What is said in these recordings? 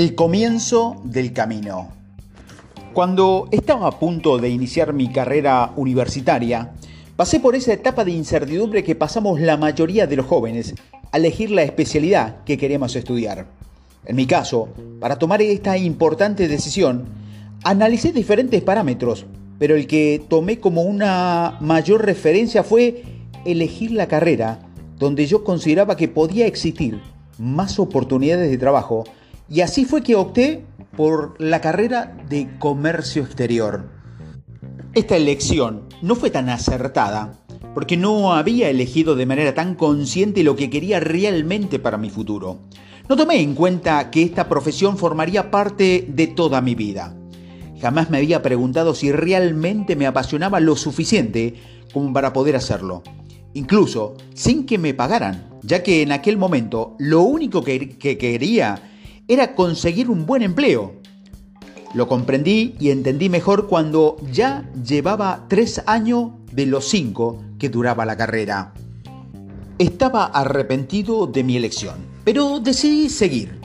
El comienzo del camino. Cuando estaba a punto de iniciar mi carrera universitaria, pasé por esa etapa de incertidumbre que pasamos la mayoría de los jóvenes al elegir la especialidad que queremos estudiar. En mi caso, para tomar esta importante decisión, analicé diferentes parámetros, pero el que tomé como una mayor referencia fue elegir la carrera donde yo consideraba que podía existir más oportunidades de trabajo y así fue que opté por la carrera de comercio exterior. Esta elección no fue tan acertada porque no había elegido de manera tan consciente lo que quería realmente para mi futuro. No tomé en cuenta que esta profesión formaría parte de toda mi vida. Jamás me había preguntado si realmente me apasionaba lo suficiente como para poder hacerlo. Incluso sin que me pagaran, ya que en aquel momento lo único que, quería era conseguir un buen empleo. Lo comprendí y entendí mejor cuando ya llevaba tres años de los cinco que duraba la carrera. Estaba arrepentido de mi elección, pero decidí seguir.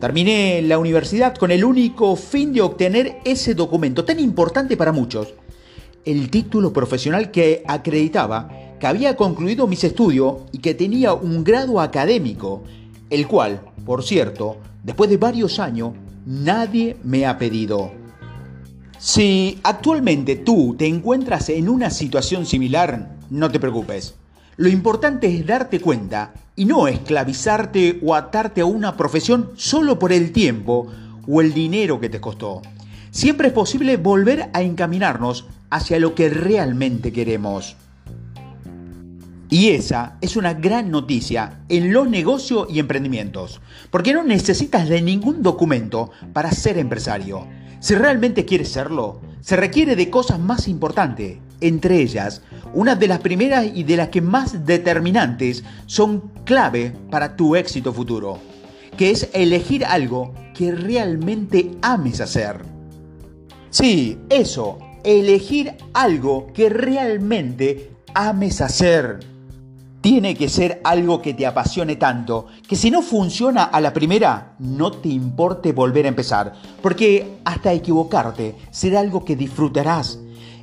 Terminé la universidad con el único fin de obtener ese documento tan importante para muchos, el título profesional que acreditaba que había concluido mis estudios y que tenía un grado académico, el cual, por cierto, después de varios años, nadie me ha pedido. Si actualmente tú te encuentras en una situación similar, no te preocupes. Lo importante es darte cuenta y no esclavizarte o atarte a una profesión solo por el tiempo o el dinero que te costó. Siempre es posible volver a encaminarnos hacia lo que realmente queremos. Y esa es una gran noticia en los negocios y emprendimientos, porque no necesitas de ningún documento para ser empresario. Si realmente quieres serlo, se requiere de cosas más importantes, entre ellas, una de las primeras y de las que más determinantes son clave para tu éxito futuro, que es elegir algo que realmente ames hacer. Sí, eso, elegir algo que realmente ames hacer tiene que ser algo que te apasione tanto, que si no funciona a la primera, no te importe volver a empezar, porque hasta equivocarte será algo que disfrutarás.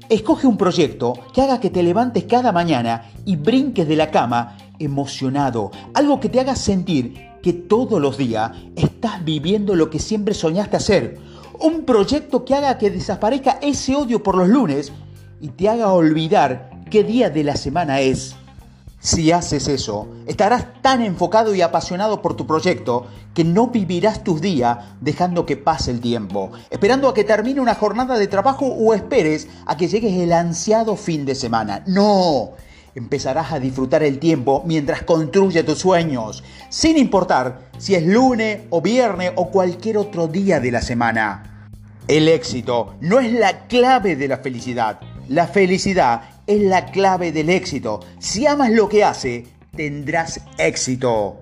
Escoge un proyecto que haga que te levantes cada mañana y brinques de la cama emocionado, algo que te haga sentir que todos los días estás viviendo lo que siempre soñaste hacer. Un proyecto que haga que desaparezca ese odio por los lunes y te haga olvidar qué día de la semana es. Si haces eso, estarás tan enfocado y apasionado por tu proyecto que no vivirás tus días dejando que pase el tiempo, esperando a que termine una jornada de trabajo o esperes a que llegue el ansiado fin de semana. No, empezarás a disfrutar el tiempo mientras construye tus sueños, sin importar si es lunes o viernes o cualquier otro día de la semana. El éxito no es la clave de la felicidad. La felicidad es la clave del éxito. Si amas lo que hace, tendrás éxito.